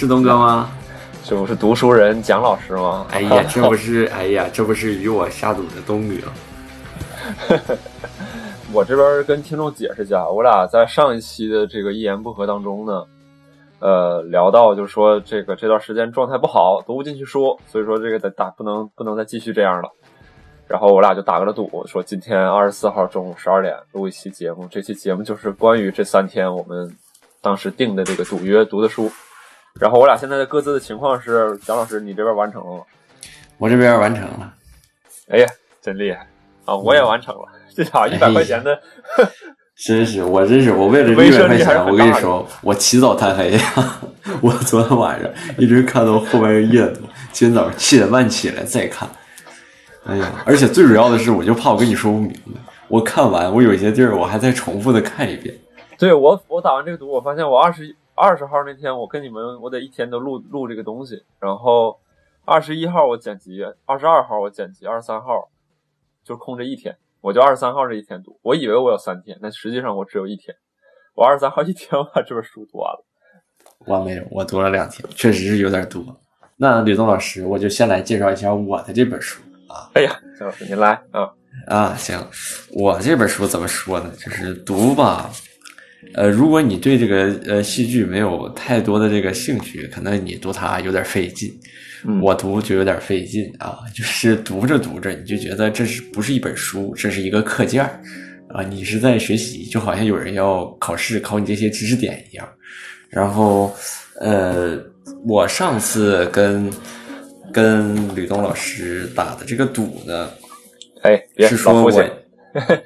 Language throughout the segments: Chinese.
是东哥吗？这不是读书人蒋老师吗？哎呀，这不是，哎呀，这不是与我下赌的东哥。我这边跟听众解释一下，我俩在上一期的这个一言不合当中呢，呃，聊到就是说这个这段时间状态不好，读不进去书，所以说这个得打不能不能再继续这样了。然后我俩就打个了赌，说今天二十四号中午十二点录一期节目，这期节目就是关于这三天我们当时定的这个赌约读的书。然后我俩现在的各自的情况是，蒋老师你这边完成了吗？我这边完成了。哎呀，真厉害啊！我也完成了。这家伙一百块钱的，真是我真是我为了这一百块钱，我跟你说，我起早贪黑呀！我昨天晚上一直看到后半夜多，今天早上七点半起来再看。哎呀，而且最主要的是，我就怕我跟你说不明白。我看完，我有些地儿我还再重复的看一遍。对我，我打完这个赌，我发现我二十二十号那天，我跟你们，我得一天都录录这个东西。然后二十一号我剪辑，二十二号我剪辑，二十三号就空着一天。我就二十三号这一天读，我以为我有三天，但实际上我只有一天。我二十三号一天我把这本书读完了。我没有，我读了两天，确实是有点多。那吕东老师，我就先来介绍一下我的这本书啊。哎呀，张老师您来啊啊，行，我这本书怎么说呢？就是读吧。呃，如果你对这个呃戏剧没有太多的这个兴趣，可能你读它有点费劲。我读就有点费劲啊，就是读着读着你就觉得这是不是一本书，这是一个课件儿啊，你是在学习，就好像有人要考试考你这些知识点一样。然后呃，我上次跟跟吕东老师打的这个赌呢，哎，是说我。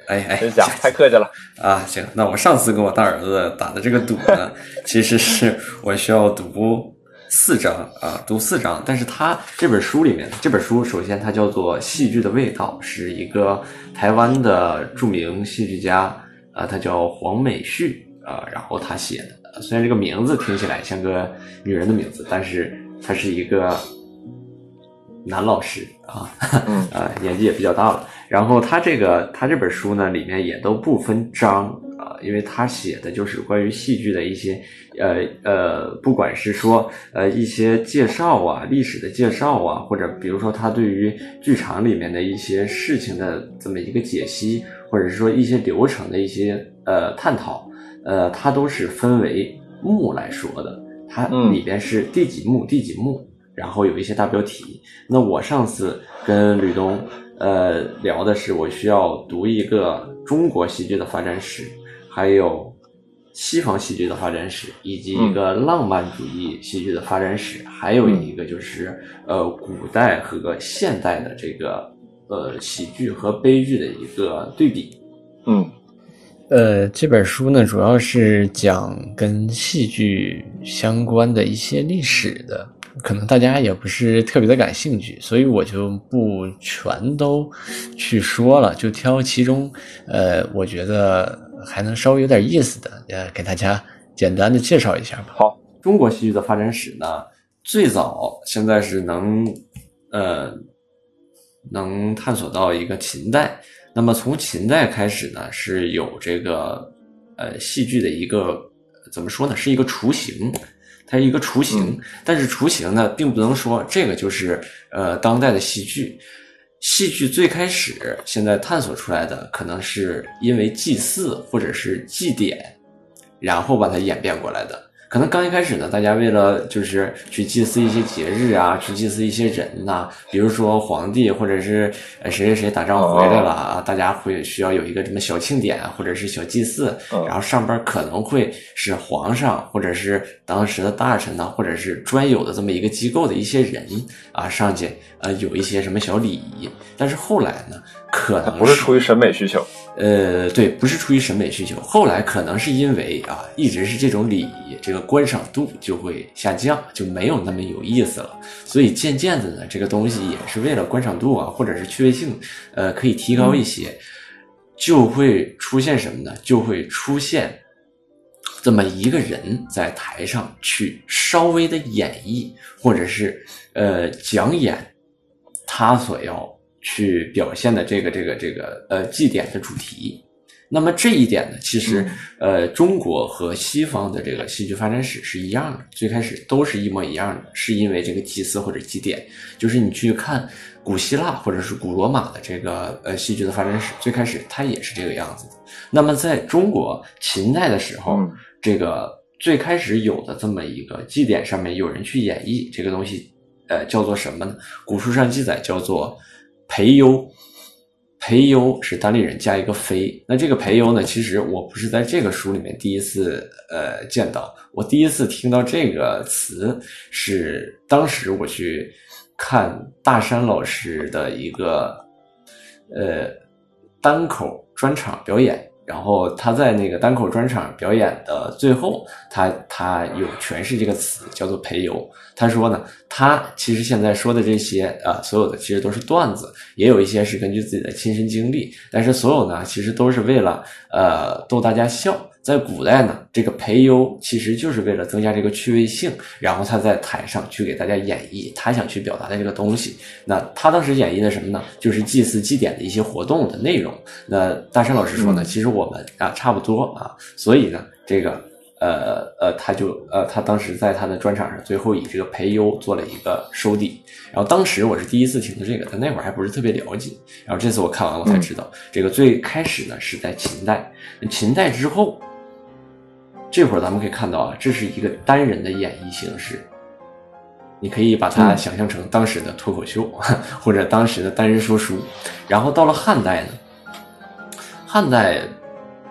哎 哎，假太客气了啊！行，那我上次跟我大儿子打的这个赌呢，其实是我需要读四章啊，读四章。但是他这本书里面，这本书首先它叫做《戏剧的味道》，是一个台湾的著名戏剧家啊，他叫黄美旭啊，然后他写的。虽然这个名字听起来像个女人的名字，但是他是一个男老师啊，啊，年纪也比较大了。然后他这个他这本书呢，里面也都不分章啊，因为他写的就是关于戏剧的一些呃呃，不管是说呃一些介绍啊，历史的介绍啊，或者比如说他对于剧场里面的一些事情的这么一个解析，或者是说一些流程的一些呃探讨，呃，他都是分为幕来说的，它里边是第几幕第几幕，然后有一些大标题。那我上次跟吕东。呃，聊的是我需要读一个中国戏剧的发展史，还有西方戏剧的发展史，以及一个浪漫主义戏剧的发展史，还有一个就是呃古代和现代的这个呃喜剧和悲剧的一个对比。嗯，呃，这本书呢，主要是讲跟戏剧相关的一些历史的。可能大家也不是特别的感兴趣，所以我就不全都去说了，就挑其中，呃，我觉得还能稍微有点意思的，呃，给大家简单的介绍一下吧。好，中国戏剧的发展史呢，最早现在是能，呃，能探索到一个秦代。那么从秦代开始呢，是有这个，呃，戏剧的一个怎么说呢，是一个雏形。它是一个雏形，但是雏形呢，并不能说这个就是呃当代的戏剧。戏剧最开始现在探索出来的，可能是因为祭祀或者是祭典，然后把它演变过来的。可能刚一开始呢，大家为了就是去祭祀一些节日啊，去祭祀一些人呐，比如说皇帝或者是谁谁谁打仗回来了啊，大家会需要有一个什么小庆典或者是小祭祀，然后上边可能会是皇上或者是当时的大臣呐，或者是专有的这么一个机构的一些人啊上去呃有一些什么小礼仪，但是后来呢，可能不是出于审美需求。呃，对，不是出于审美需求，后来可能是因为啊，一直是这种礼仪，这个观赏度就会下降，就没有那么有意思了。所以渐渐的呢，这个东西也是为了观赏度啊，或者是趣味性，呃，可以提高一些，就会出现什么呢？就会出现这么一个人在台上去稍微的演绎，或者是呃讲演他所要。去表现的这个这个这个呃祭典的主题，那么这一点呢，其实、嗯呃，中国和西方的这个戏剧发展史是一样的，最开始都是一模一样的，是因为这个祭祀或者祭典。就是你去看古希腊或者是古罗马的这个呃戏剧的发展史，最开始它也是这个样子的。那么在中国秦代的时候，嗯这个最开始有的这么一个祭典上面有人去演绎这个东西，呃，叫做什么呢？古书上记载叫做培优。培优是单立人加一个非，那这个培优呢，其实我不是在这个书里面第一次呃见到，我第一次听到这个词是当时我去看大山老师的一个呃单口专场表演，然后他在那个单口专场表演的最后，他他有诠释这个词叫做陪游。他说呢，他其实现在说的这些啊、所有的其实都是段子，也有一些是根据自己的亲身经历，但是所有呢，其实都是为了呃逗大家笑。在古代呢，这个培优其实就是为了增加这个趣味性，然后他在台上去给大家演绎他想去表达的这个东西。那他当时演绎的什么呢？就是祭祀祭典的一些活动的内容。那大山老师说呢，嗯其实我们啊差不多啊，所以呢，这个呃呃，他就呃他当时在他的专场上最后以这个培优做了一个收底。然后当时我是第一次听的这个，但那会儿还不是特别了解。然后这次我看完我才知道，这个最开始呢是在秦代，秦代之后。这会儿咱们可以看到啊，这是一个单人的演绎形式，你可以把它嗯想象成当时的脱口秀，或者当时的单人说书。然后到了汉代呢，汉代，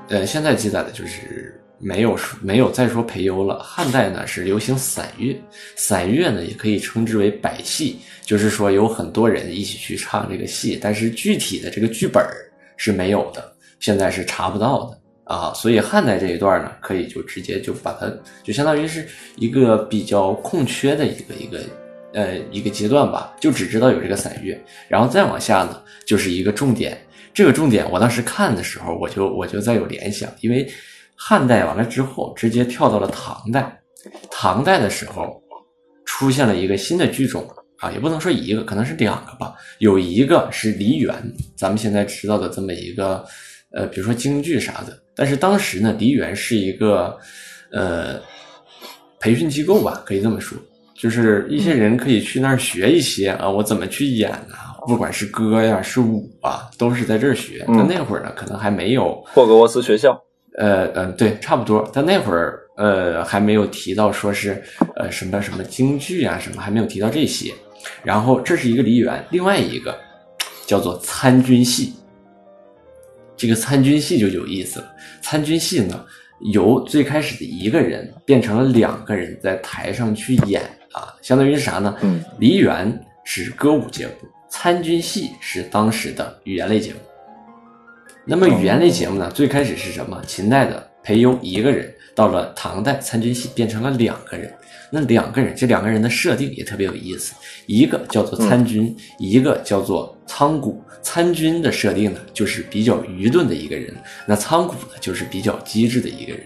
呃，现在记载的就是没有说没有再说培优了。汉代呢是流行散乐，散乐呢也可以称之为百戏，就是说有很多人一起去唱这个戏，但是具体的这个剧本是没有的，现在是查不到的。啊，所以汉代这一段呢，可以就直接就把它，就相当于是一个比较空缺的一个一个呃一个阶段吧，就只知道有这个散乐，然后再往下呢，就是一个重点。这个重点，我当时看的时候，我就我就在有联想，因为汉代完了之后，直接跳到了唐代。唐代的时候，出现了一个新的剧种啊，也不能说一个，可能是两个吧。有一个是梨园，咱们现在知道的这么一个。呃，比如说京剧啥的，但是当时呢，梨园是一个呃培训机构吧，可以这么说，就是一些人可以去那儿学一些啊，我怎么去演啊，不管是歌呀、是舞啊，都是在这儿学。嗯但那会儿呢，可能还没有霍格沃茨学校，呃呃，对，差不多。但那会儿呃还没有提到说是呃什么什么京剧啊什么，还没有提到这些。然后这是一个梨园，另外一个叫做参军戏。这个参军戏就有意思了。参军戏呢，由最开始的一个人变成了两个人在台上去演啊，相当于是啥呢？嗯，梨园是歌舞节目，参军戏是当时的语言类节目。那么语言类节目呢，最开始是什么？秦代的裴庸一个人，到了唐代参军系变成了两个人。那两个人，这两个人的设定也特别有意思，一个叫做参军，一个叫做仓谷。参军的设定呢，就是比较愚钝的一个人；那仓谷呢，就是比较机智的一个人。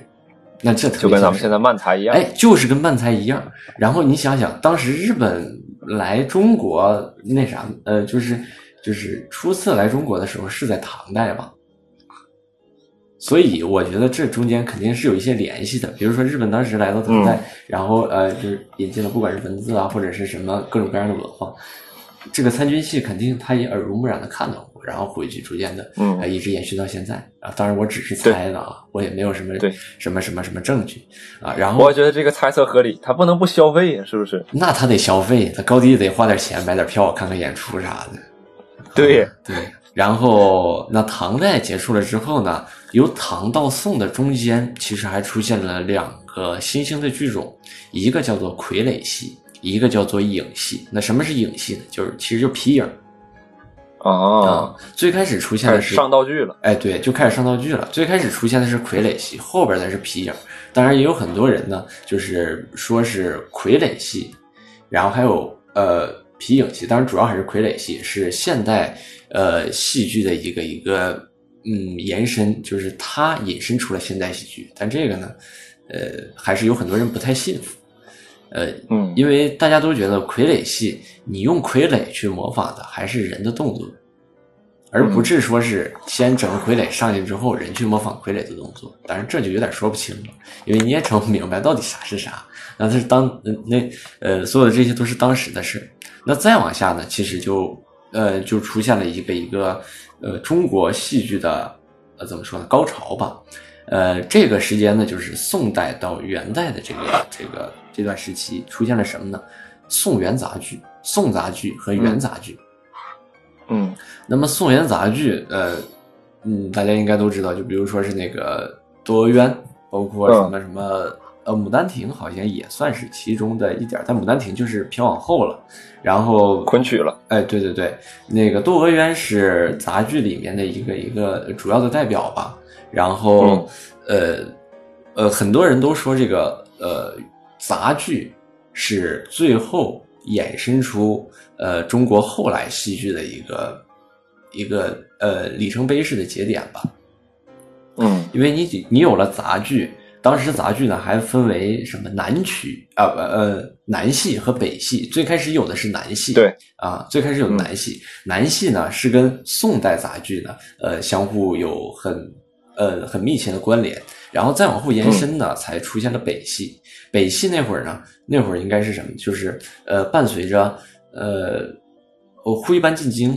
那这特别就跟咱们现在漫才一样。哎，就是跟漫才一样。然后你想想，当时日本来中国那啥，呃，就是就是初次来中国的时候是在唐代嘛，所以我觉得这中间肯定是有一些联系的。比如说日本当时来到唐代，然后呃，就是引进了不管是文字啊，或者是什么各种各样的文化。这个参军戏肯定他也耳濡目染的看到过，然后回去逐渐的，嗯呃，一直延续到现在啊。当然我只是猜的啊，我也没有什么对什么什么什么证据啊。然后我觉得这个猜测合理，他不能不消费呀，是不是？那他得消费，他高低得花点钱买点票看看演出啥的。对啊对。然后那唐代结束了之后呢，由唐到宋的中间，其实还出现了两个新兴的剧种，一个叫做傀儡戏，一个叫做影戏。那什么是影戏呢？就是其实就皮影啊，最开始出现的是上道具了。哎，对，就开始上道具了。最开始出现的是傀儡戏，后边才是皮影。当然，也有很多人呢，就是说是傀儡戏，然后还有呃皮影戏。当然，主要还是傀儡戏，是现代呃戏剧的一个一个嗯延伸，就是它引申出了现代戏剧。但这个呢，呃，还是有很多人不太信服。呃，嗯，因为大家都觉得傀儡戏，你用傀儡去模仿的还是人的动作，而不是说是先整个傀儡上去之后，人去模仿傀儡的动作。当然这就有点说不清了，因为你也整不明白到底啥是啥。那它是当那呃，所有的这些都是当时的事。那再往下呢，其实就呃就出现了一个一个呃中国戏剧的呃怎么说呢高潮吧。呃，这个时间呢，就是宋代到元代的这个这个这段时期，出现了什么呢？宋元杂剧、宋杂剧和元杂剧。嗯，那么宋元杂剧，呃，嗯，大家应该都知道，就比如说是那个《窦娥冤》，包括什么什么，呃，《牡丹亭》好像也算是其中的一点，但《牡丹亭》就是偏往后了。然后昆曲了，哎，对对对，那个《窦娥冤》是杂剧里面的一个一个主要的代表吧。然后，呃，呃，很多人都说这个呃杂剧是最后衍生出呃中国后来戏剧的一个一个呃里程碑式的节点吧。嗯，因为你你有了杂剧，当时杂剧呢还分为什么南曲啊不呃南戏和北戏，最开始有的是南戏，对啊，最开始有南戏，南戏呢是跟宋代杂剧呢呃相互有很。呃，很密切的关联，然后再往后延伸呢，才出现了北戏。北戏那会儿呢，那会儿应该是什么？就是呃，伴随着呃，徽班进京，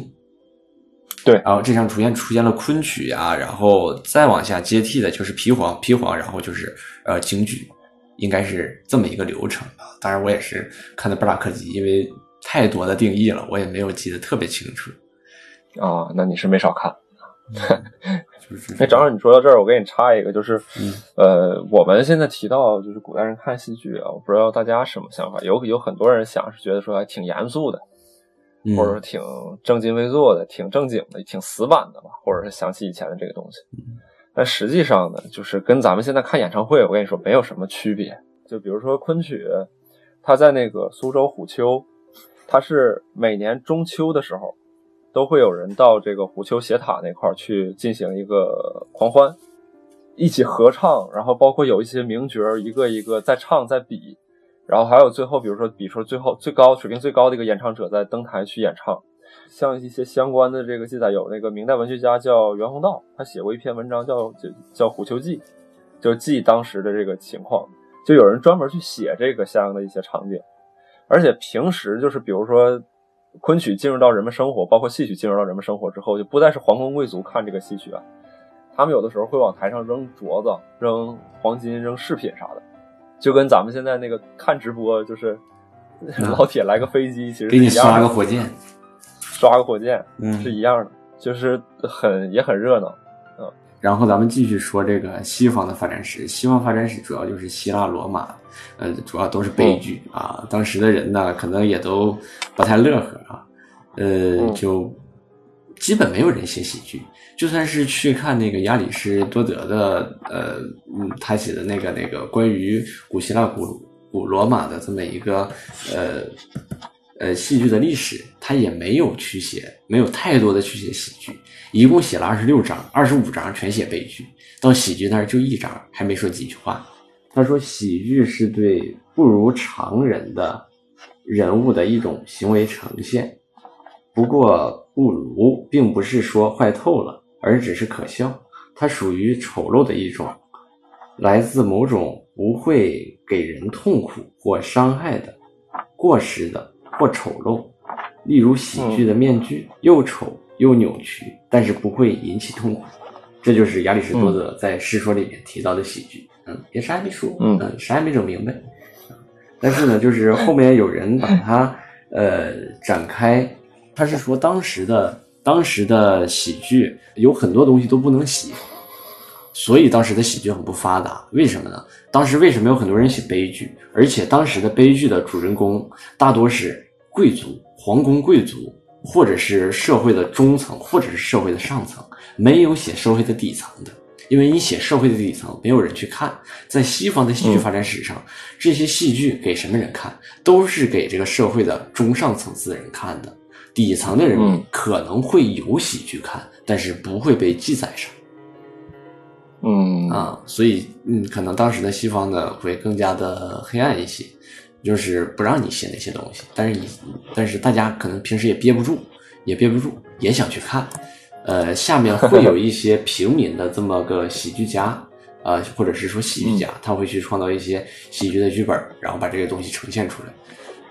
对，然后这上出现出现了昆曲啊，然后再往下接替的就是皮黄，皮黄，然后就是呃京剧，应该是这么一个流程啊。当然，我也是看的布拉克及，因为太多的定义了，我也没有记得特别清楚。啊，那你是没少看。那正好你说到这儿，我给你插一个，就是，呃，我们现在提到就是古代人看戏剧啊，我不知道大家什么想法，有有很多人想是觉得说还挺严肃的，或者说挺正襟危坐的，挺正经的，挺死板的吧，或者是想起以前的这个东西。但实际上呢，就是跟咱们现在看演唱会，我跟你说没有什么区别。就比如说昆曲，它在那个苏州虎丘，它是每年中秋的时候。都会有人到这个虎丘斜塔那块去进行一个狂欢，一起合唱，然后包括有一些名角一个一个在唱在比，然后还有最后比如说比如说最后最高水平最高的一个演唱者在登台去演唱，像一些相关的这个记载，有那个明代文学家叫袁宏道，他写过一篇文章叫叫叫《虎丘记》，就记当时的这个情况，就有人专门去写这个相应的一些场景，而且平时就是比如说。昆曲进入到人们生活，包括戏曲进入到人们生活之后，就不再是皇宫贵族看这个戏曲啊，他们有的时候会往台上扔镯子、扔黄金、扔饰品啥的，就跟咱们现在那个看直播，就是老铁来个飞机，其实给你刷个火箭，刷个火箭，嗯，是一样的，就是很也很热闹。嗯然后咱们继续说这个西方的发展史。西方发展史主要就是希腊罗马，呃，主要都是悲剧啊。当时的人呢，可能也都不太乐呵啊，呃，就基本没有人写喜剧。就算是去看那个亚里士多德的，呃，嗯，他写的那个那个关于古希腊、古古罗马的这么一个，呃。呃，戏剧的历史，他也没有去写，没有太多的去写喜剧，一共写了二十六章，二十五章全写悲剧，到喜剧那儿就一章，还没说几句话。他说，喜剧是对不如常人的人物的一种行为呈现，不过不如，并不是说坏透了，而只是可笑，它属于丑陋的一种，来自某种不会给人痛苦或伤害的过时的。或丑陋，例如喜剧的面具，又丑又扭曲，但是不会引起痛苦。这就是亚里士多德在《世说》里面提到的喜剧。嗯，也啥也没说，嗯，啥也没整明白。但是呢，就是后面有人把它呃展开，他是说当时的当时的喜剧有很多东西都不能写，所以当时的喜剧很不发达。为什么呢？当时为什么有很多人写悲剧？而且当时的悲剧的主人公大多是。贵族、皇宫贵族，或者是社会的中层，或者是社会的上层，没有写社会的底层的，因为你写社会的底层，没有人去看。在西方的戏剧发展史上，这些戏剧给什么人看？都是给这个社会的中上层次的人看的，底层的人民可能会有喜剧看，但是不会被记载上。嗯啊，所以嗯，可能当时的西方呢会更加的黑暗一些。就是不让你写那些东西，但是你，但是大家可能平时也憋不住，也憋不住，也想去看，呃，下面会有一些平民的这么个喜剧家，呃，或者是说喜剧家，他会去创造一些喜剧的剧本，然后把这个东西呈现出来。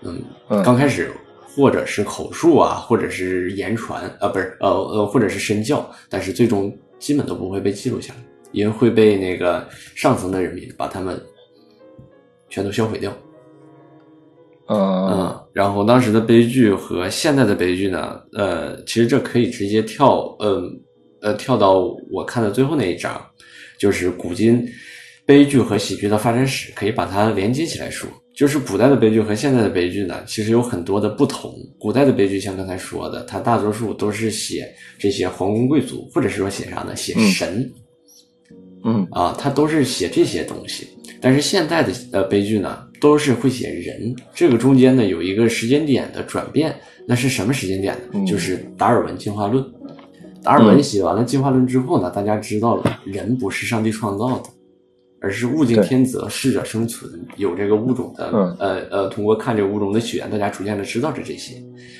嗯，嗯刚开始或者是口述啊，或者是言传啊，不是呃呃，或者是身教，但是最终基本都不会被记录下来，因为会被那个上层的人民把他们全都销毁掉。嗯嗯，然后当时的悲剧和现在的悲剧呢，呃，其实这可以直接跳，呃呃，跳到我看的最后那一章，就是古今悲剧和喜剧的发展史，可以把它连接起来说。就是古代的悲剧和现在的悲剧呢，其实有很多的不同。古代的悲剧像刚才说的，它大多数都是写这些皇宫贵族，或者是说写啥呢？写嗯神。嗯啊，它都是写这些东西。但是现代的呃悲剧呢，都是会写人，这个中间呢有一个时间点的转变，那是什么时间点呢？嗯就是达尔文进化论。达尔文写完了进化论之后呢，大家知道了人不是上帝创造的，而是物竞天择，适者生存，有这个物种的、嗯呃呃，通过看这个物种的起源，大家逐渐的知道着这些。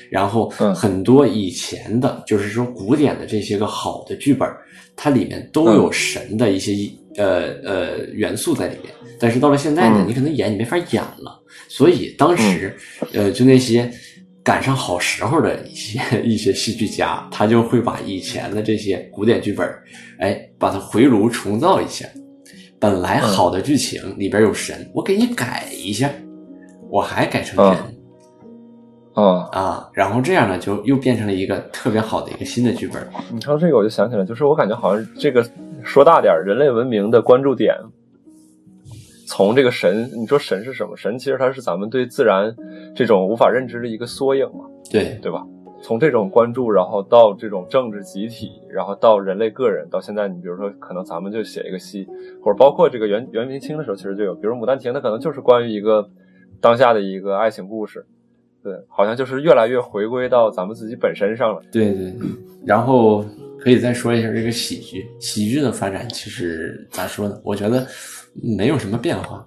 然后嗯很多以前的，就是说古典的这些个好的剧本，它里面都嗯有神的一些、呃呃元素在里面。但是到了现在呢，嗯你可能演你没法演了，所以当时、呃就那些赶上好时候的一些一些戏剧家，他就会把以前的这些古典剧本，哎，把它回炉重造一下。本来好的剧情里边有神，我给你改一下，我还改成人。嗯啊，啊，然后这样呢，就又变成了一个特别好的一个新的剧本。你说这个我就想起来，就是我感觉好像这个说大点儿，人类文明的关注点，从这个神，你说神是什么？神其实它是咱们对自然这种无法认知的一个缩影嘛，对，对吧？从这种关注，然后到这种政治集体，然后到人类个人，到现在，你比如说，可能咱们就写一个戏，或者包括这个元元明清的时候，其实就有，比如《牡丹亭》，它可能就是关于一个当下的一个爱情故事，对，好像就是越来越回归到咱们自己本身上了。对对对。然后可以再说一下这个喜剧，喜剧的发展其实咋说呢？我觉得没有什么变化。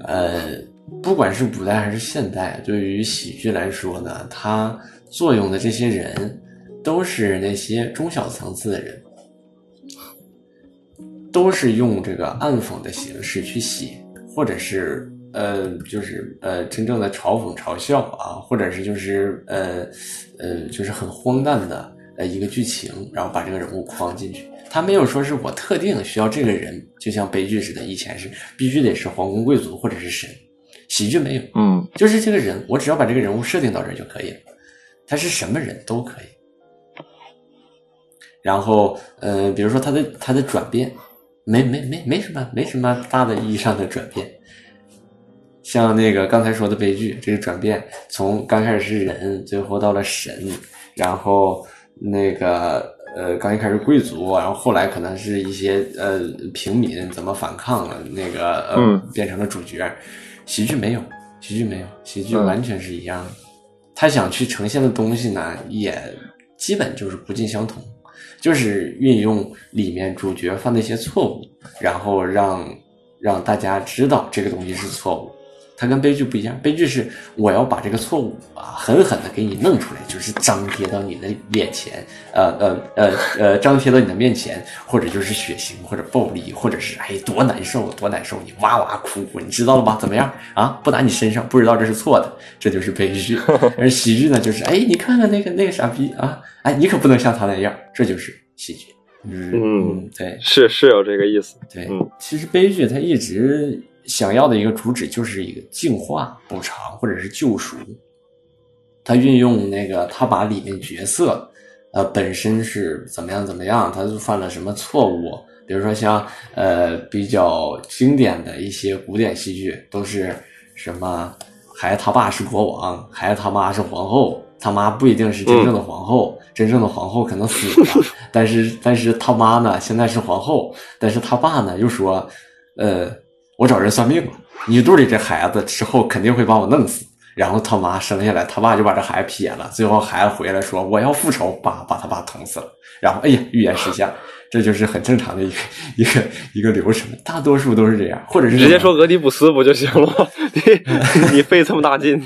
呃，不管是古代还是现代，对于喜剧来说呢，它作用的这些人都是那些中小层次的人，都是用这个暗讽的形式去写，或者是呃，就是呃，真正的嘲讽、嘲笑啊，或者是就是呃呃，就是很荒诞的呃一个剧情，然后把这个人物框进去。他没有说是我特定需要这个人，就像悲剧似的，以前是必须得是皇宫贵族或者是神，喜剧没有，嗯就是这个人，我只要把这个人物设定到这儿就可以了，他是什么人都可以。然后，呃，比如说他的他的转变，没没没没什么没什么大的意义上的转变。像那个刚才说的悲剧，这个转变从刚开始是人，最后到了神，然后那个呃刚一开始贵族，然后后来可能是一些呃平民怎么反抗了，那个呃、嗯变成了主角。喜剧没有，喜剧没有，喜剧嗯完全是一样的。他想去呈现的东西呢，也基本就是不尽相同，就是运用里面主角犯的一些错误，然后让让大家知道这个东西是错误。它跟悲剧不一样，悲剧是我要把这个错误啊狠狠的给你弄出来，就是张贴到你的脸前，呃呃呃呃，张贴到你的面前，或者就是血腥，或者暴力，或者是哎多难受多难受，你哇哇哭，你知道了吧？怎么样啊？不打你身上，不知道这是错的，这就是悲剧。而喜剧呢，就是哎，你看看那个那个傻逼啊，哎，你可不能像他那样，这就是喜剧。嗯嗯，对是是有这个意思。对，嗯其实悲剧它一直想要的一个主旨就是一个净化、补偿或者是救赎。他运用那个，他把里面角色，呃，本身是怎么样怎么样，他就犯了什么错误，比如说像呃比较经典的一些古典戏剧，都是什么孩子他爸是国王，孩子他妈是皇后，他妈不一定是真正的皇后，真正的皇后可能死了，但是但是他妈呢现在是皇后，但是他爸呢又说，呃，我找人算命了，你肚里这孩子之后肯定会把我弄死。然后他妈生下来，他爸就把这孩子撇了。最后孩子回来说：“我要复仇，把把他爸捅死了。”然后哎呀，预言实现，这就是很正常的一个一个一个流程。大多数都是这样，或者是直接说俄狄浦斯不就行了吗？你你费这么大劲，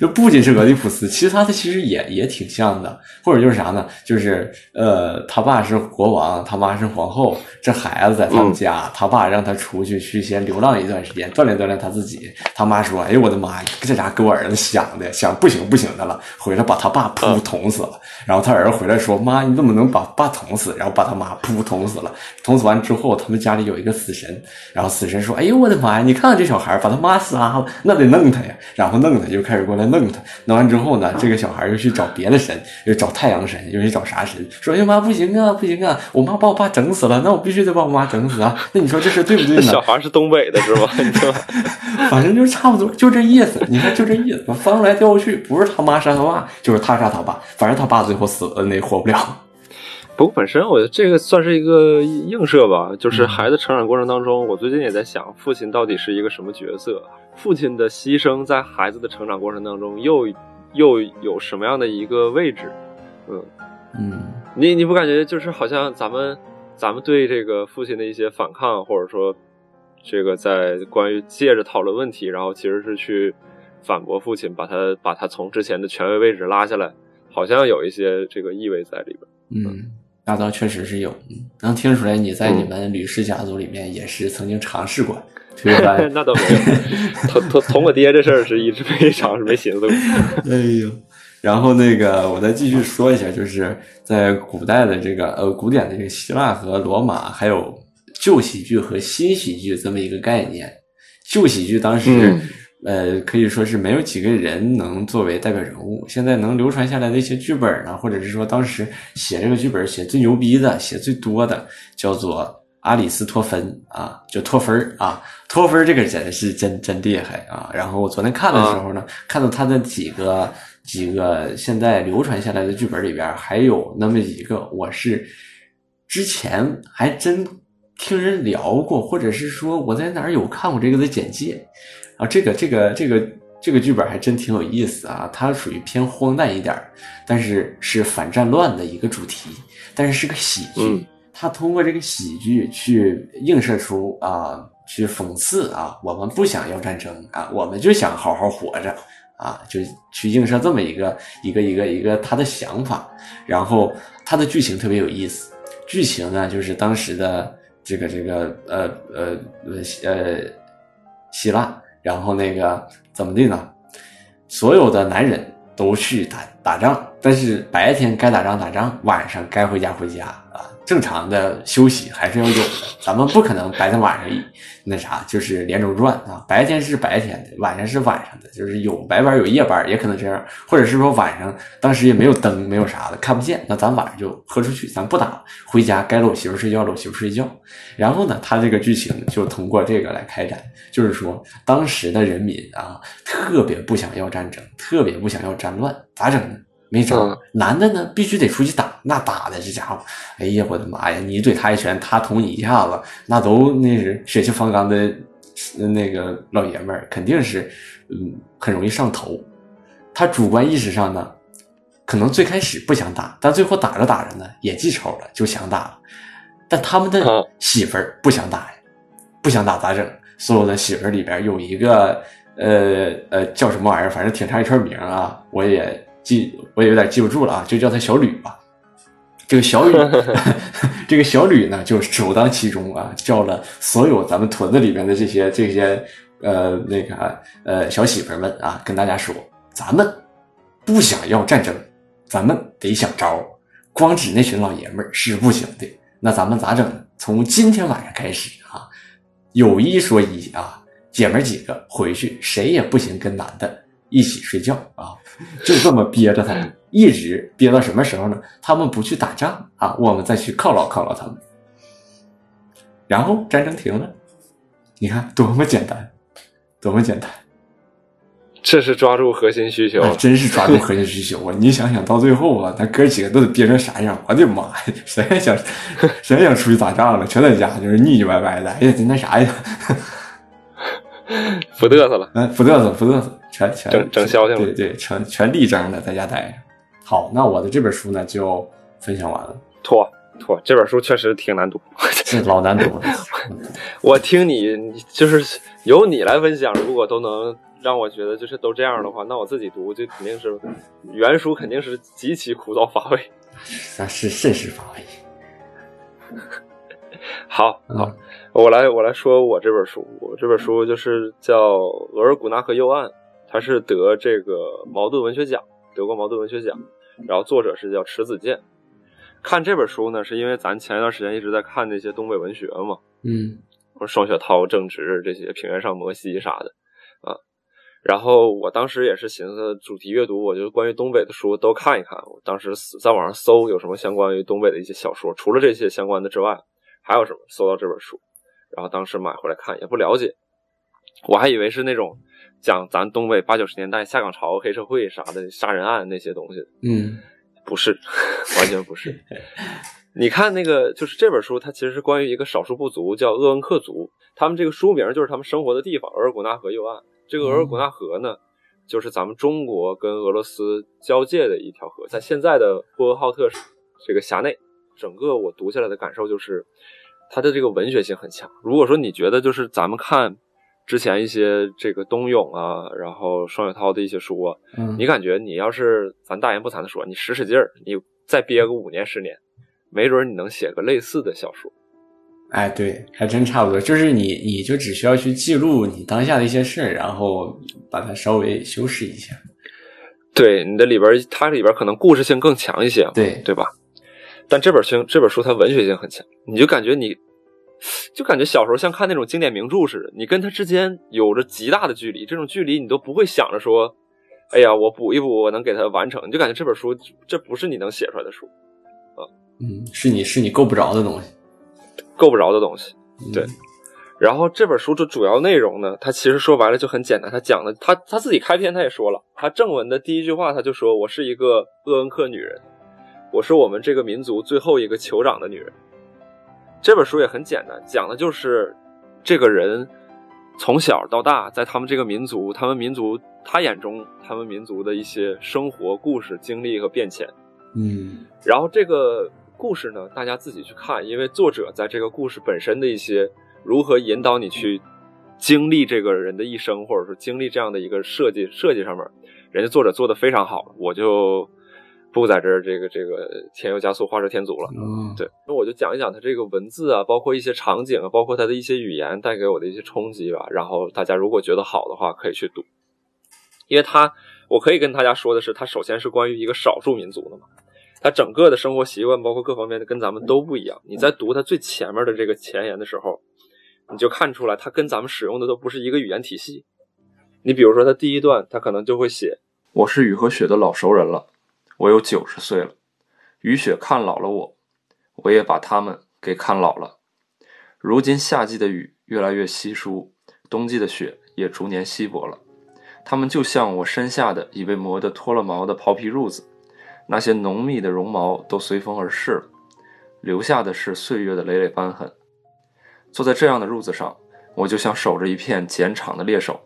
就不仅是俄狄浦斯，其他的其实也也挺像的，或者就是啥呢？就是呃，他爸是国王，他妈是皇后，这孩子在他们家，他爸让他出去去先流浪一段时间，锻炼锻炼他自己。他妈说：“哎呦我的妈呀，这家给我儿子想的想不行不行的了，回来把他爸噗捅死了。”然后他儿子回来说：“妈，你怎么能把爸捅死？”然后把他妈噗捅死了。捅死完之后，他们家里有一个死神，然后死神说：“哎呦我的妈呀，你看看这小孩把他妈杀了，那得弄他呀。”然后弄他，就开始过来弄他。弄完之后呢，这个小孩又去找别的神，又找太阳神，又去找啥神，说：“哎呀妈，不行啊，不行啊，我妈把我爸整死了，那我必须得把我妈整死啊。”那你说这事对不对呢？小孩是东北的是吧？反正就差不多，就这意思。你看，就这意思，翻来调去，不是他妈杀他爸，就是他杀他爸。反正他爸最后死了，那活不了。不过本身我觉得这个算是一个映射吧，就是孩子成长过程当中，我最近也在想，父亲到底是一个什么角色？父亲的牺牲在孩子的成长过程当中又又有什么样的一个位置？嗯嗯，你你不感觉就是好像咱们咱们对这个父亲的一些反抗，或者说这个在关于借着讨论问题，然后其实是去反驳父亲，把他把他从之前的权威位置拉下来，好像有一些这个意味在里边。嗯。那倒确实是有，能听出来你在你们吕氏家族里面也是曾经尝试过。那倒没有，同同同我爹这事儿是一直没尝试没寻思过。哎呦，然后那个我再继续说一下，就是在古代的这个呃古典的这个希腊和罗马，还有旧喜剧和新喜剧这么一个概念。旧喜剧当时。呃，可以说是没有几个人能作为代表人物。现在能流传下来的一些剧本呢，或者是说当时写这个剧本写最牛逼的、写最多的，叫做阿里斯托芬啊，就托芬啊。托芬这个人是真真厉害啊。然后我昨天看的时候呢，看到他的几个几个现在流传下来的剧本里边，还有那么一个，我是之前还真听人聊过，或者是说我在哪儿有看过这个的简介。啊，这个这个这个这个剧本还真挺有意思啊！它属于偏荒诞一点但是是反战乱的一个主题，但是是个喜剧。他通过这个喜剧去映射出啊，去讽刺啊，我们不想要战争啊，我们就想好好活着啊，就去映射这么一个一个一个一个他的想法。然后他的剧情特别有意思，剧情呢就是当时的这个这个呃呃呃呃希腊。然后那个怎么的呢？所有的男人都去打打仗，但是白天该打仗打仗，晚上该回家回家啊。正常的休息还是要有的，咱们不可能白天晚上那啥，就是连轴转啊。白天是白天的，晚上是晚上的，就是有白班有夜班，也可能这样，或者是说晚上当时也没有灯，没有啥的，看不见，那咱晚上就喝出去，咱不打，回家该搂媳妇睡觉搂媳妇睡觉。然后呢，他这个剧情就通过这个来开展，就是说当时的人民啊，特别不想要战争，特别不想要战乱，咋整呢？没招，男的呢必须得出去打，那打的这家伙，哎呀我的妈呀！你怼他一拳，他捅你一下子，那都那是血气方刚的，那个老爷们儿肯定是，嗯，很容易上头。他主观意识上呢，可能最开始不想打，但最后打着打着呢，也记仇了，就想打了。但他们的媳妇儿不想打呀，不想打咋整？所有的媳妇儿里边有一个，呃呃，叫什么玩意儿？反正挺长一串名啊，我也。记我也有点记不住了啊，就叫他小吕吧。这个小吕，这个小吕呢，就首当其冲啊，叫了所有咱们屯子里面的这些这些呃那个呃小媳妇们啊，跟大家说，咱们不想要战争，咱们得想招光指那群老爷们儿是不行的。那咱们咋整呢？从今天晚上开始啊，有一说一啊，姐们几个回去谁也不行跟男的一起睡觉啊。就这么憋着他们，一直憋到什么时候呢？他们不去打仗啊，我们再去犒劳犒劳他们，然后战争停了。你看多么简单，多么简单！这是抓住核心需求，真是抓住核心需求啊！你想想到最后啊，咱哥几个都得憋成啥样？我的妈呀，谁还想谁还想出去打仗了？全在家就是腻腻歪歪的。哎呀，那啥呀？不嘚瑟了，嗯，不嘚瑟，不嘚瑟，全全整整消停了，对对，全全立正的在家待着。好，那我的这本书呢就分享完了。妥妥，这本书确实挺难读，这老难读了。我听你就是由你来分享，如果都能让我觉得就是都这样的话，那我自己读就肯定是原书肯定是极其枯燥乏味。那是甚是乏味。好好，我来我来说我这本书，我这本书就是叫《额尔古纳河右岸》，它是得这个茅盾文学奖，得过茅盾文学奖，然后作者是叫迟子建。看这本书呢，是因为咱前一段时间一直在看那些东北文学嘛，嗯，双雪涛、郑直这些平原上摩西啥的啊。然后我当时也是寻思主题阅读，我就关于东北的书都看一看。我当时在网上搜有什么相关于东北的一些小说，除了这些相关的之外，还有什么？搜到这本书，然后当时买回来看，也不了解，我还以为是那种讲咱东北八九十年代下岗潮、黑社会啥的杀人案那些东西。嗯，不是，完全不是。你看那个，就是这本书，它其实是关于一个少数部族，叫鄂温克族。他们这个书名就是他们生活的地方——额尔古纳河右岸。这个额尔古纳河呢，就是咱们中国跟俄罗斯交界的一条河，在现在的呼和浩特这个辖内。整个我读下来的感受就是，它的这个文学性很强。如果说你觉得就是咱们看之前一些这个冬泳啊，然后双雪涛的一些书啊，你感觉你要是咱大言不惭的说，你使使劲儿，你再憋个五年十年，没准你能写个类似的小说。哎，对，还真差不多。就是你，你就只需要去记录你当下的一些事儿，然后把它稍微修饰一下。对，你的里边它里边可能故事性更强一些，对对吧？但这本书这本书它文学性很强，你就感觉你，就感觉小时候像看那种经典名著似的，你跟它之间有着极大的距离，这种距离你都不会想着说，哎呀，我补一补，我能给它完成，你就感觉这本书这不是你能写出来的书，啊，嗯，是你是你够不着的东西。够不着的东西，对。然后这本书的主要内容呢，它其实说白了就很简单。他讲的，他他自己开篇他也说了，他正文的第一句话他就说：“我是一个鄂温克女人，我是我们这个民族最后一个酋长的女人。”这本书也很简单，讲的就是这个人从小到大，在他们这个民族，他们民族他眼中，他们民族的一些生活故事、经历和变迁。嗯，然后这个。故事呢，大家自己去看，因为作者在这个故事本身的一些如何引导你去经历这个人的一生，或者说经历这样的一个设计设计上面，人家作者做的非常好，我就不在这儿这个这个添油加醋、画蛇添足了。嗯，对，那我就讲一讲他这个文字啊，包括一些场景啊，包括他的一些语言带给我的一些冲击吧。然后大家如果觉得好的话，可以去读，因为他我可以跟大家说的是，他首先是关于一个少数民族的嘛。他整个的生活习惯，包括各方面的，跟咱们都不一样。你在读他最前面的这个前言的时候，你就看出来，他跟咱们使用的都不是一个语言体系。你比如说，他第一段，他可能就会写：“我是雨和雪的老熟人了，我有九十岁了。雨雪看老了我，我也把他们给看老了。如今夏季的雨越来越稀疏，冬季的雪也逐年稀薄了。他们就像我身下的已被磨得脱了毛的袍皮褥子。”那些浓密的绒毛都随风而逝了，留下的是岁月的累累斑痕。坐在这样的褥子上，我就像守着一片碱场的猎手，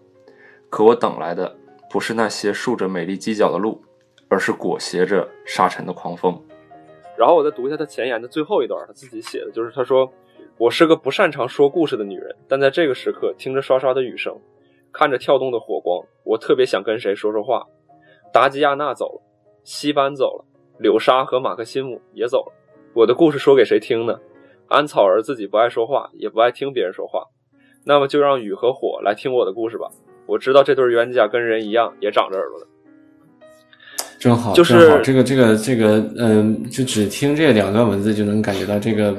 可我等来的不是那些竖着美丽犄角的鹿，而是裹挟着沙尘的狂风。然后我再读一下他前言的最后一段，他自己写的就是他说：“我是个不擅长说故事的女人，但在这个时刻，听着刷刷的雨声，看着跳动的火光，我特别想跟谁说说话。”达吉亚娜走了。西班走了，柳沙和马克西姆也走了。我的故事说给谁听呢？安草儿自己不爱说话，也不爱听别人说话。那么就让雨和火来听我的故事吧。我知道这对冤家跟人一样，也长着耳朵的。真好，就是这个这个这个，嗯，就只听这两段文字，就能感觉到这个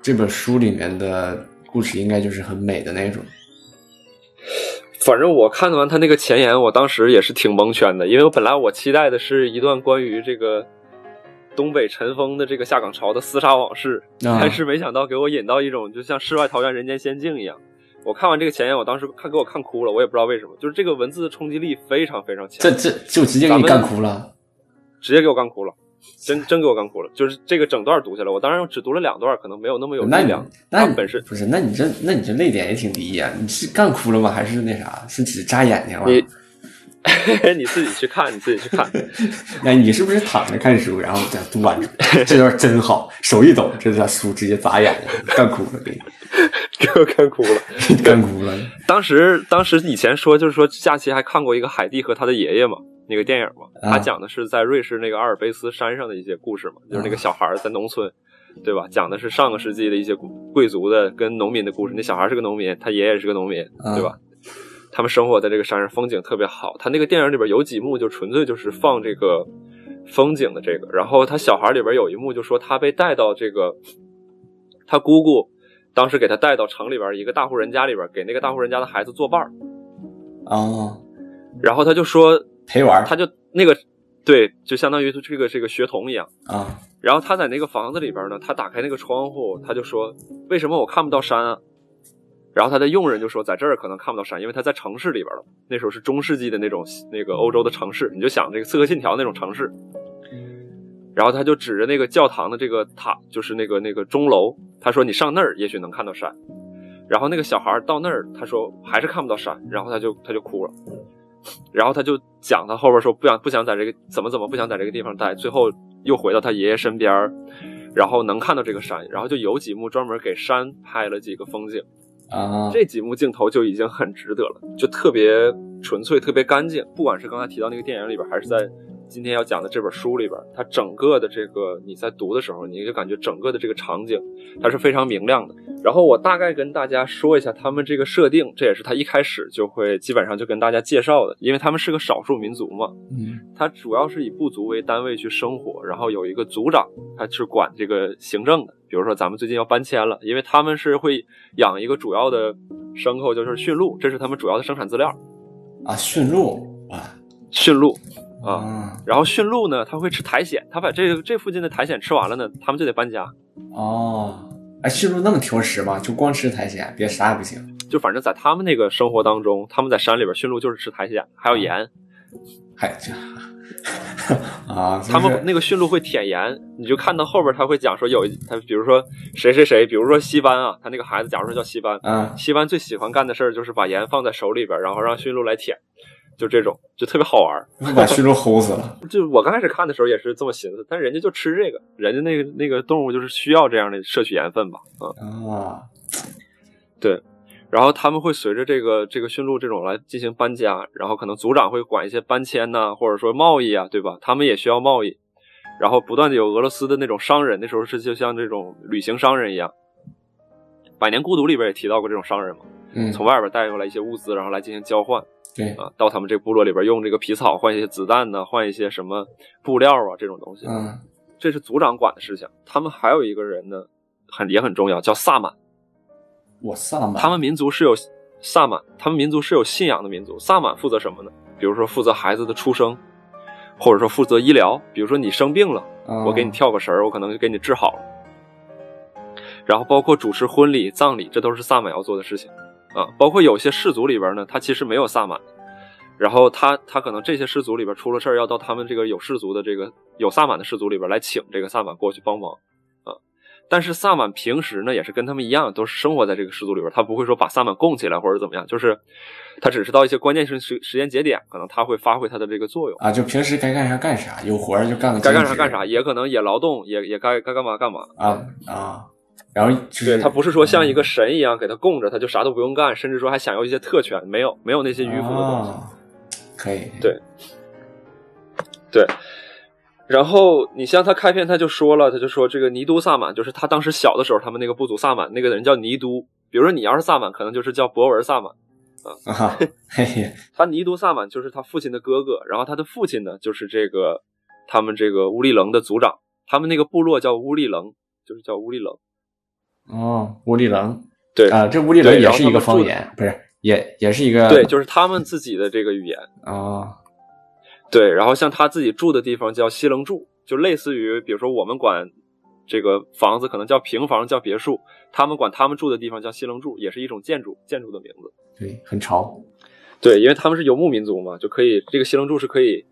这本书里面的故事应该就是很美的那种。反正我看完他那个前言，我当时也是挺蒙圈的，因为我本来我期待的是一段关于这个东北尘封的这个下岗潮的厮杀往事，但是没想到给我引到一种就像世外桃源、人间仙境一样。我看完这个前言，我当时看给我看哭了，我也不知道为什么，就是这个文字的冲击力非常非常强，这这就直接给你干哭了，直接给我干哭了。真真给我干哭了，就是这个整段读下来，我当然只读了两段，可能没有那么有力量。那本事不是，那你这那你这泪点也挺低呀？你是干哭了吗？还是那啥？是只扎眼睛了？你 你自己去看，你自己去看。那 你是不是躺着看书，然后在读完这段真好，手一抖，这段书直接砸眼睛，干哭了给你。给我看哭了，干哭了。当时当时以前说就是说假期还看过一个海蒂和他的爷爷嘛，那个电影嘛，啊他讲的是在瑞士那个阿尔卑斯山上的一些故事嘛，就是那个小孩在农村，对吧？讲的是上个世纪的一些贵族的跟农民的故事。那小孩是个农民，他爷爷是个农民，啊对吧？他们生活在这个山上，风景特别好。他那个电影里边有几幕就纯粹就是放这个风景的这个，然后他小孩里边有一幕就说他被带到这个他姑姑当时给他带到城里边一个大户人家里边，给那个大户人家的孩子作伴儿，哦，然后他就说陪玩他就那个对，就相当于这个这个学童一样。啊然后他在那个房子里边呢，他打开那个窗户，他就说：“为什么我看不到山啊？”然后他的佣人就说：“在这儿可能看不到山，因为他在城市里边了。那时候是中世纪的那种那个欧洲的城市，你就想这个《刺客信条》那种城市。”然后他就指着那个教堂的这个塔，就是那个那个钟楼，他说：“你上那儿也许能看到山。”然后那个小孩到那儿，他说还是看不到山，然后他就他就哭了。然后他就讲他后边说不想不想在这个怎么怎么不想在这个地方待，最后又回到他爷爷身边，然后能看到这个山，然后就有几幕专门给山拍了几个风景，啊这几幕镜头就已经很值得了，就特别纯粹，特别干净。不管是刚才提到那个电影里边，还是在今天要讲的这本书里边，它整个的这个你在读的时候，你就感觉整个的这个场景它是非常明亮的。然后我大概跟大家说一下他们这个设定，这也是他一开始就会基本上就跟大家介绍的，因为他们是个少数民族嘛，嗯他主要是以部族为单位去生活，然后有一个族长，他是管这个行政的。比如说咱们最近要搬迁了，因为他们是会养一个主要的牲口，就是驯鹿，这是他们主要的生产资料。啊驯鹿啊驯鹿啊，啊然后驯鹿呢，它会吃苔藓，它把这这附近的苔藓吃完了呢，它们就得搬家。哦，哎驯鹿那么挑食吗？就光吃苔藓，别啥也不行就反正在他们那个生活当中，他们在山里边驯鹿就是吃苔藓，还有盐。还 这啊，他们那个驯鹿会舔盐，你就看到后边他会讲说有一他比如说谁谁谁，比如说西班啊，他那个孩子假如说叫西班，嗯西班最喜欢干的事儿就是把盐放在手里边，然后让驯鹿来舔，就这种就特别好玩儿。把驯鹿齁死了 就我刚开始看的时候也是这么寻思，但人家就吃这个，人家那个那个动物就是需要这样的摄取盐分吧，嗯，啊对。然后他们会随着这个这个驯鹿这种来进行搬家，然后可能组长会管一些搬迁呐、或者说贸易啊，对吧？他们也需要贸易，然后不断的有俄罗斯的那种商人，那时候是就像这种旅行商人一样，《百年孤独》里边也提到过这种商人嘛，嗯从外边带过来一些物资，然后来进行交换对啊，到他们这个部落里边用这个皮草换一些子弹呢，换一些什么布料啊这种东西，嗯这是族长管的事情。他们还有一个人呢，很也很重要，叫萨满。我萨满他们民族是有萨满，他们民族是有信仰的民族。萨满负责什么呢？比如说负责孩子的出生，或者说负责医疗。比如说你生病了，啊我给你跳个神儿，我可能就给你治好了。然后包括主持婚礼、葬礼，这都是萨满要做的事情啊。包括有些氏族里边呢，他其实没有萨满，然后他他可能这些氏族里边出了事儿，要到他们这个有氏族的这个有萨满的氏族里边来请这个萨满过去帮忙啊。但是萨满平时呢，也是跟他们一样，都是生活在这个氏族里边，他不会说把萨满供起来或者怎么样，就是他只是到一些关键性时时间节点，可能他会发挥他的这个作用。啊，就平时该干啥干啥，有活儿就干个该干啥干啥，也可能也劳动，也也该该干嘛干嘛。啊啊，然后就是对他不是说像一个神一样给他供着，他就啥都不用干，甚至说还享有一些特权，没有没有那些迂腐的东西。啊可以对对，然后你像他开篇他就说了，他就说这个尼都萨满，就是他当时小的时候，他们那个部族萨满，那个人叫尼都。比如说你要是萨满，可能就是叫博文萨满。啊，嘿嘿他尼都萨满就是他父亲的哥哥，然后他的父亲呢就是这个他们这个乌力棱的族长，他们那个部落叫乌力棱，就是叫乌力棱。哦，乌力棱对啊，这乌力棱也是一个方言，不是也也是一个对，就是他们自己的这个语言。啊对，然后像他自己住的地方叫西棱柱，就类似于比如说我们管这个房子可能叫平房叫别墅，他们管他们住的地方叫西棱柱，也是一种建筑建筑的名字。对，很潮对，因为他们是游牧民族嘛，就可以这个西棱柱是可以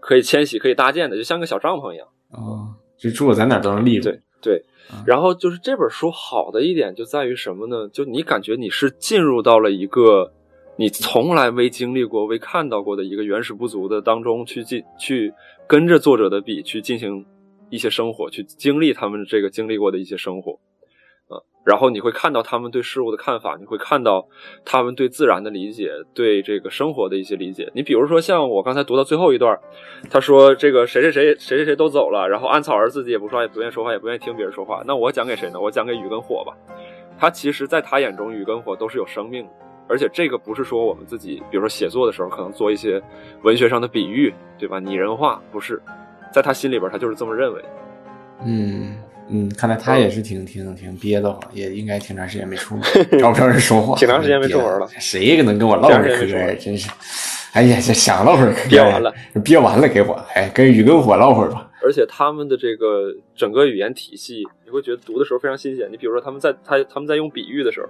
可以迁徙、可以搭建的，就像个小帐篷一样。啊，就住在哪儿都能立住对对啊，然后就是这本书好的一点就在于什么呢？就你感觉你是进入到了一个你从来未经历过、未看到过的一个原始部族的当中去进去跟着作者的笔去进行一些生活，去经历他们这个经历过的一些生活，然后你会看到他们对事物的看法，你会看到他们对自然的理解，对这个生活的一些理解。你比如说像我刚才读到最后一段，他说这个谁谁谁谁谁谁都走了，然后安草儿自己也不说，也不愿意说话，也不愿意听别人说话。那我讲给谁呢？我讲给雨跟火吧。他其实在他眼中，雨跟火都是有生命的，而且这个不是说我们自己，比如说写作的时候可能做一些文学上的比喻，对吧？拟人化不是，在他心里边他就是这么认为。嗯。嗯，看来他也是挺挺挺憋得慌，也应该挺长时间没出门，找不着人说话。挺长时间没出门了，谁能跟我唠会嗑？真是，哎呀，这想唠会嗑，憋完了，憋完了给我，哎，跟雨跟火唠会儿吧。而且他们的这个整个语言体系，你会觉得读的时候非常新鲜。你比如说，他们在他他们在用比喻的时候，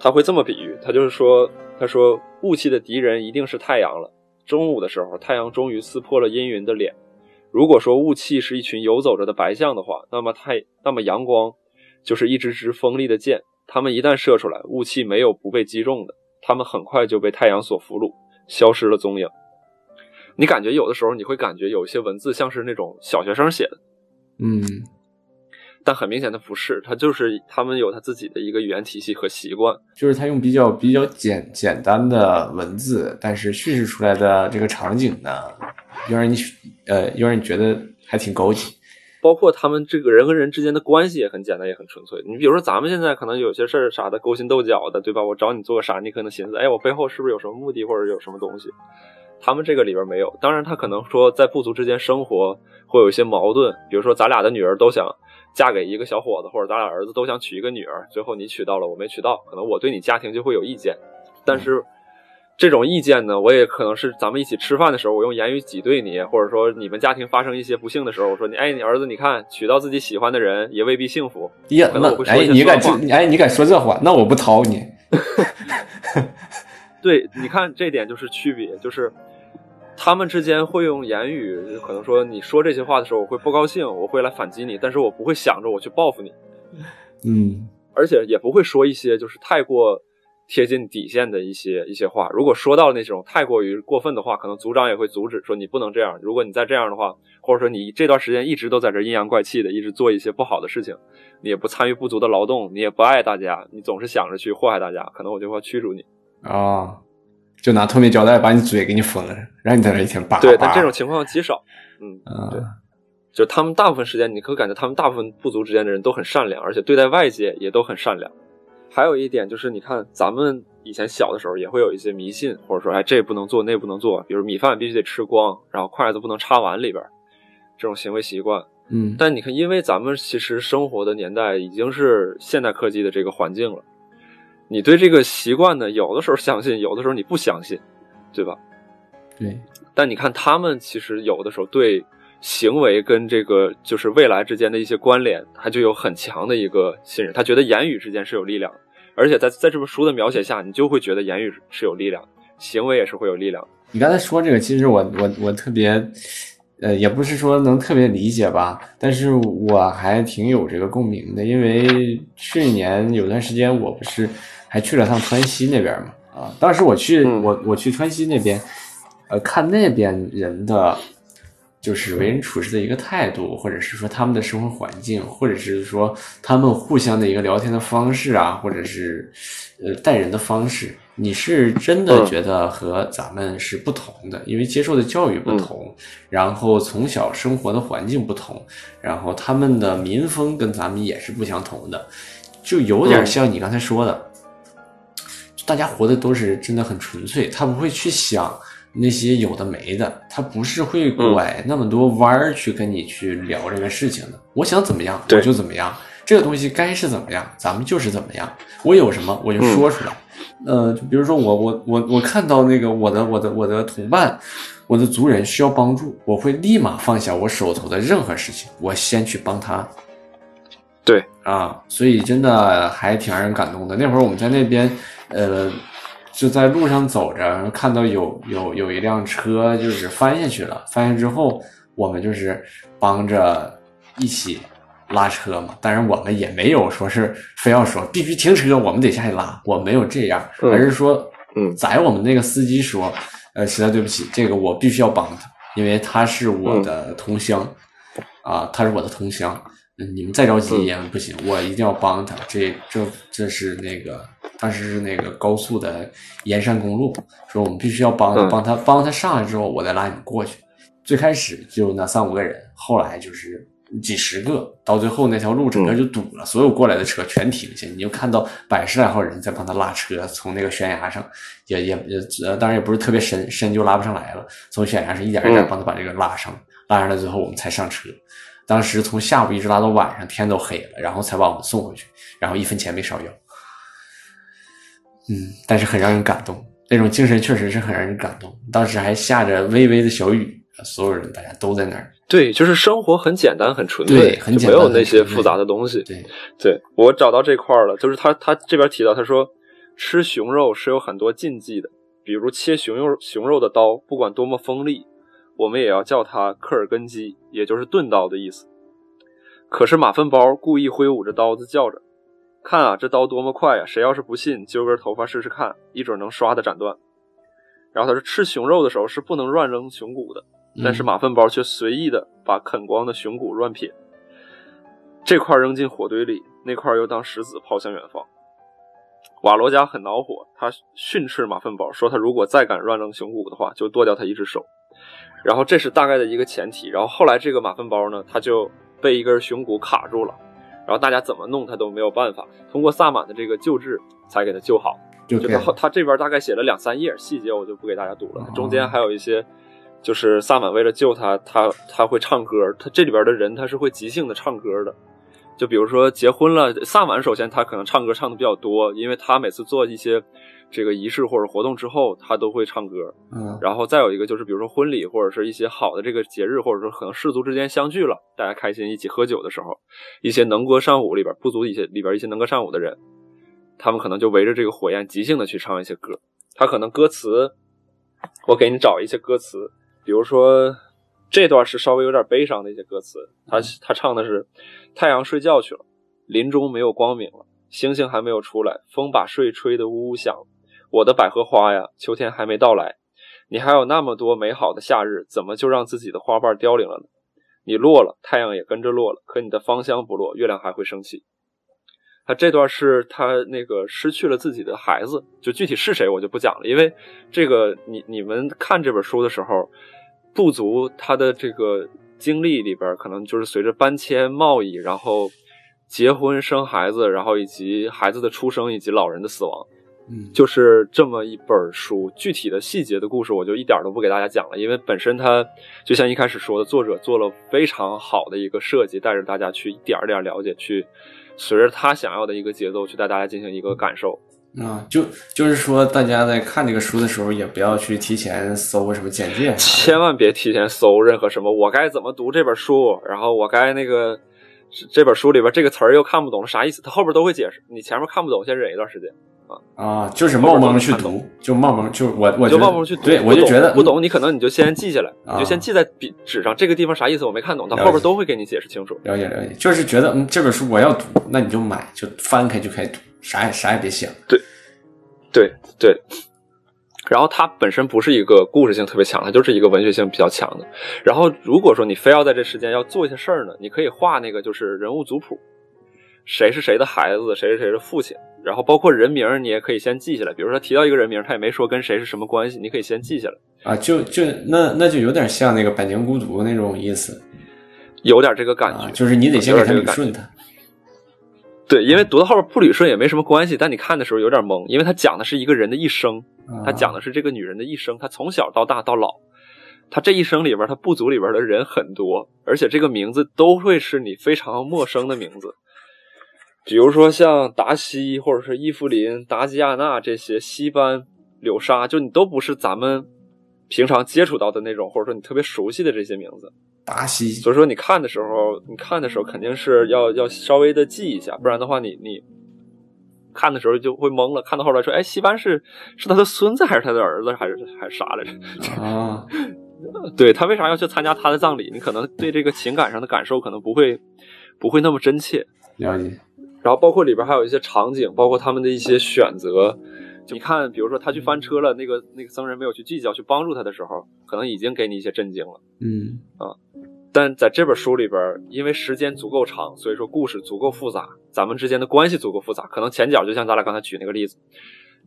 他会这么比喻，他就是说，他说雾气的敌人一定是太阳了。中午的时候，太阳终于撕破了阴云的脸。如果说雾气是一群游走着的白象的话，那么太那么阳光就是一支支锋利的箭，它们一旦射出来，雾气没有不被击中的，它们很快就被太阳所俘虏，消失了踪影。你感觉有的时候你会感觉有一些文字像是那种小学生写的，嗯，但很明显的不是，他就是他们有他自己的一个语言体系和习惯，就是他用比较比较简简单的文字，但是叙事出来的这个场景呢。又让你呃，又让你觉得还挺高级，包括他们这个人和人之间的关系也很简单，也很纯粹。你比如说，咱们现在可能有些事儿啥的勾心斗角的，对吧？我找你做个啥，你可能寻思，哎，我背后是不是有什么目的，或者有什么东西？他们这个里边没有。当然，他可能说在部族之间生活会有一些矛盾，比如说咱俩的女儿都想嫁给一个小伙子，或者咱俩儿子都想娶一个女儿，最后你娶到了，我没娶到，可能我对你家庭就会有意见，但是。这种意见呢，我也可能是咱们一起吃饭的时候，我用言语挤兑你，或者说你们家庭发生一些不幸的时候，我说你，哎，你儿子，你看娶到自己喜欢的人也未必幸福。呀，那哎，你哎，你敢说这话？那我不掏你。对，你看这点就是区别，就是他们之间会用言语，可能说你说这些话的时候，我会不高兴，我会来反击你，但是我不会想着我去报复你。嗯，而且也不会说一些就是太过。贴近底线的一些一些话，如果说到那种太过于过分的话，可能组长也会阻止，说你不能这样。如果你再这样的话，或者说你这段时间一直都在这阴阳怪气的，一直做一些不好的事情，你也不参与不足的劳动，你也不爱大家，你总是想着去祸害大家，可能我就会驱逐你啊，就拿透明胶带把你嘴给你封了，让你在那一天扒。对，但这种情况极少。嗯，对，就他们大部分时间，你可感觉他们大部分部族之间的人都很善良，而且对待外界也都很善良。还有一点就是，你看咱们以前小的时候也会有一些迷信，或者说，哎，这不能做，那不能做，比如米饭必须得吃光，然后筷子不能插碗里边，这种行为习惯。嗯，但你看，因为咱们其实生活的年代已经是现代科技的这个环境了，你对这个习惯呢，有的时候相信，有的时候你不相信，对吧？对。但你看他们其实有的时候对。行为跟这个就是未来之间的一些关联，他就有很强的一个信任。他觉得言语之间是有力量，而且在在这本书的描写下，你就会觉得言语是有力量，行为也是会有力量。你刚才说这个，其实我我我特别，呃，也不是说能特别理解吧，但是我还挺有这个共鸣的，因为去年有段时间我不是还去了趟川西那边嘛，啊，当时我去我我去川西那边，呃，看那边人的。就是为人处事的一个态度，或者是说他们的生活环境，或者是说他们互相的一个聊天的方式啊，或者是呃待人的方式，你是真的觉得和咱们是不同的，因为接受的教育不同，然后从小生活的环境不同，然后他们的民风跟咱们也是不相同的，就有点像你刚才说的，大家活的都是真的很纯粹，他不会去想。那些有的没的，他不是会拐那么多弯儿去跟你去聊这个事情的。我想怎么样，我就怎么样。这个东西该是怎么样，咱们就是怎么样。我有什么我就说出来。呃，就比如说我我我我看到那个我的我的我的同伴，我的族人需要帮助，我会立马放下我手头的任何事情，我先去帮他。对啊，所以真的还挺让人感动的。那会儿我们在那边，呃。就在路上走着，看到有有有一辆车就是翻下去了。翻下之后，我们就是帮着一起拉车嘛。但是，我们也没有说是非要说必须停车，我们得下去拉。我没有这样，而是说，嗯，载我们那个司机说，呃，实在对不起，这个我必须要帮他，因为他是我的同乡，啊，他是我的同乡，嗯，你们再着急也不行，我一定要帮他。这这这是那个当时是那个高速的沿山公路，说我们必须要帮帮他帮他上来之后，我再拉你们过去。最开始就那三五个人，后来就是几十个，到最后那条路整个就堵了，所有过来的车全停下，你就看到百十来号人在帮他拉车，从那个悬崖上，也也也呃，当然也不是特别深，深就拉不上来了，从悬崖上一点一点嗯帮他把这个拉上，拉上来之后我们才上车。当时从下午一直拉到晚上，天都黑了，然后才把我们送回去，然后一分钱没少要。嗯，但是很让人感动，那种精神确实是很让人感动。当时还下着微微的小雨，所有人大家都在那儿。对，就是生活很简单，很纯粹，对很没有那些复杂的东西。对，对我找到这块儿了，就是他他这边提到，他说吃熊肉是有很多禁忌的，比如切熊肉熊肉的刀，不管多么锋利，我们也要叫它克尔根基，也就是钝刀的意思。可是马粪包故意挥舞着刀子叫着：“看啊，这刀多么快呀！谁要是不信，揪根头发试试看，一准能唰的斩断。”然后他说，吃熊肉的时候是不能乱扔熊骨的。但是嗯马粪包却随意的把啃光的熊骨乱撇，这块扔进火堆里，那块又当石子抛向远方。瓦罗加很恼火，他训斥马粪包，说他如果再敢乱扔熊骨的话，就剁掉他一只手。然后这是大概的一个前提。然后后来这个马粪包呢，它就被一根熊骨卡住了，然后大家怎么弄它都没有办法，通过萨满的这个救治才给它救好。就就他后他这边大概写了两三页，细节我就不给大家读了。哦中间还有一些，就是萨满为了救他，他他会唱歌，他这里边的人他是会即兴的唱歌的。就比如说结婚了，萨满首先他可能唱歌唱的比较多，因为他每次做一些这个仪式或者活动之后，他都会唱歌。嗯然后再有一个就是，比如说婚礼或者是一些好的这个节日，或者说可能氏族之间相聚了，大家开心一起喝酒的时候，一些能歌善舞里边部族一些里边一些能歌善舞的人，他们可能就围着这个火焰即兴的去唱一些歌。他可能歌词，我给你找一些歌词，比如说这段是稍微有点悲伤的一些歌词，他他唱的是太阳睡觉去了，林中没有光明了，星星还没有出来，风把睡吹得呜呜响。我的百合花呀，秋天还没到来，你还有那么多美好的夏日，怎么就让自己的花瓣凋零了呢？你落了，太阳也跟着落了，可你的芳香不落，月亮还会升起。他这段是他那个失去了自己的孩子，就具体是谁我就不讲了，因为这个你你们看这本书的时候，部族他的这个经历里边，可能就是随着搬迁、贸易，然后结婚、生孩子，然后以及孩子的出生以及老人的死亡，嗯就是这么一本书。具体的细节的故事，我就一点都不给大家讲了，因为本身它就像一开始说的，作者做了非常好的一个设计，带着大家去一点儿点儿了解，去随着他想要的一个节奏去带大家进行一个感受。啊，就就是说，大家在看这个书的时候，也不要去提前搜什么简介啥，千万别提前搜任何什么，我该怎么读这本书，然后我该那个这本书里边这个词儿又看不懂啥意思，他后边都会解释。你前面看不懂，先忍一段时间，啊啊，就是冒蒙去读，就冒蒙，就我我就觉得冒蒙去读。对，我就觉得不懂，你可能你就先记下来，啊你就先记在笔纸上，这个地方啥意思我没看懂，他后边都会给你解释清楚。了解了解，就是觉得嗯这本书我要读，那你就买，就翻开就开始读，啥也啥也别想。对对对。然后它本身不是一个故事性特别强，它就是一个文学性比较强的。然后如果说你非要在这时间要做一些事儿呢，你可以画那个就是人物族谱，谁是谁的孩子，谁是谁的父亲，然后包括人名你也可以先记下来。比如说提到一个人名，他也没说跟谁是什么关系，你可以先记下来，啊，就就那那就有点像那个《百年孤独》那种意思有点这个感觉。啊，就是你得先给他有点这个感觉捋顺它对，因为读到后边不捋顺也没什么关系，但你看的时候有点懵，因为他讲的是一个人的一生，啊。他讲的是这个女人的一生，她从小到大到老，她这一生里边，她部族里边的人很多，而且这个名字都会是你非常陌生的名字，比如说像达西或者是伊芙琳、达吉亚娜这些，西班、柳莎，就你都不是咱们平常接触到的那种，或者说你特别熟悉的这些名字。达西所以说你看的时候，你看的时候肯定是要要稍微的记一下，不然的话你你看的时候就会懵了。看到后来说，哎，西班是是他的孙子还是他的儿子还是还是啥来着？啊，对他为啥要去参加他的葬礼？你可能对这个情感上的感受可能不会不会那么真切。了解然后包括里边还有一些场景，包括他们的一些选择。就你看，比如说他去翻车了，那个那个僧人没有去计较，去帮助他的时候，可能已经给你一些震惊了。嗯啊但在这本书里边，因为时间足够长，所以说故事足够复杂，咱们之间的关系足够复杂。可能前脚就像咱俩刚才举那个例子，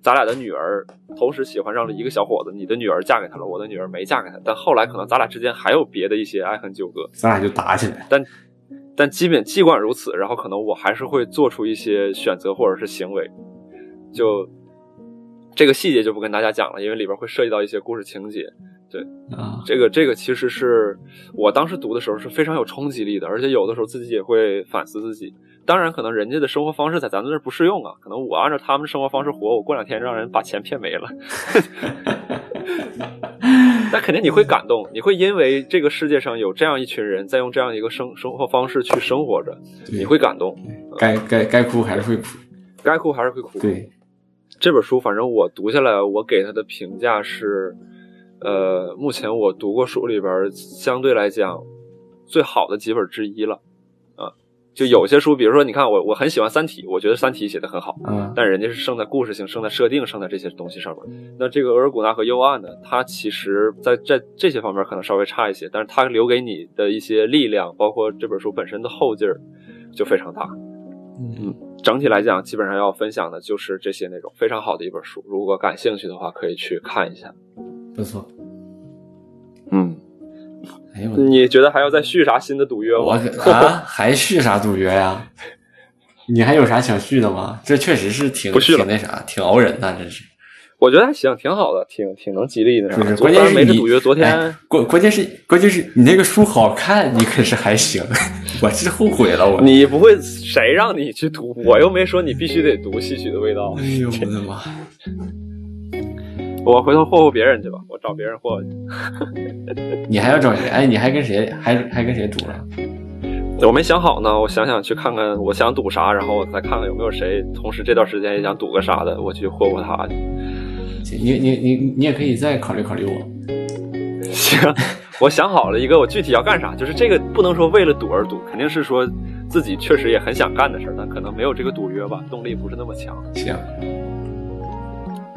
咱俩的女儿同时喜欢上了一个小伙子，你的女儿嫁给他了，我的女儿没嫁给他。但后来可能咱俩之间还有别的一些爱恨纠葛，咱俩就打起来。但但基本尽管如此，然后可能我还是会做出一些选择或者是行为，就这个细节就不跟大家讲了，因为里边会涉及到一些故事情节。对啊，这个这个其实是我当时读的时候是非常有冲击力的，而且有的时候自己也会反思自己。当然，可能人家的生活方式在咱们这儿不适用啊，可能我按照他们的生活方式活，我过两天让人把钱骗没了。那肯定你会感动，你会因为这个世界上有这样一群人在用这样一个生生活方式去生活着，你会感动。该该该哭还是会哭，该哭还是会哭。对，这本书反正我读下来，我给他的评价是。呃，目前我读过书里边相对来讲最好的几本之一了，啊，就有些书，比如说你看我我很喜欢《三体》，我觉得《三体》写的很好，嗯，但人家是胜在故事性、胜在设定、胜在这些东西上面。那这个《额尔古纳河右岸》呢，它其实在在这些方面可能稍微差一些，但是它留给你的一些力量，包括这本书本身的后劲儿，就非常大。嗯，整体来讲，基本上要分享的就是这些内容，非常好的一本书。如果感兴趣的话，可以去看一下。不错，嗯，哎呦，你觉得还要再续啥新的赌约我吗？啊，还续啥赌约呀？你还有啥想续的吗？这确实是挺不续了挺那啥，挺熬人的，真是。我觉得还行，挺好的，挺挺能激励的。不是，关键是你没这赌约，昨天、哎关关键是关键是你那个书好看，你可是还行，我是后悔了，我。你不会谁让你去读？我又没说你必须得读《戏曲的味道哎》。呦我的妈！我回头霍霍别人去吧，我找别人霍霍去。你还要找谁？哎，你还跟谁还还跟谁赌了？我没想好呢，我想想去看看我想赌啥，然后我再看看有没有谁同时这段时间也想赌个啥的，我去霍霍他去。你你你你也可以再考虑考虑我。行，我想好了一个我具体要干啥，就是这个不能说为了赌而赌，肯定是说自己确实也很想干的事儿，但可能没有这个赌约吧，动力不是那么强。行行，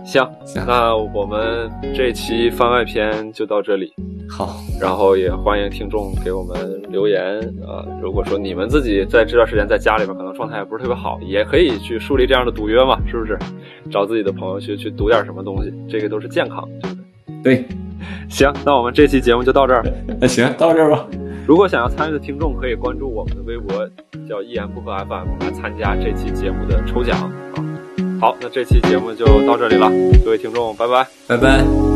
行，那我们这期番外篇就到这里，好，然后也欢迎听众给我们留言啊、呃如果说你们自己在这段时间在家里边可能状态也不是特别好，也可以去树立这样的赌约嘛，是不是？找自己的朋友去去赌点什么东西，这个都是健康，对不对？对，行，那我们这期节目就到这儿。那行，到这儿吧。如果想要参与的听众，可以关注我们的微博，叫一言不合 FM 来参加这期节目的抽奖啊。好，那这期节目就到这里了，各位听众，拜拜。拜拜。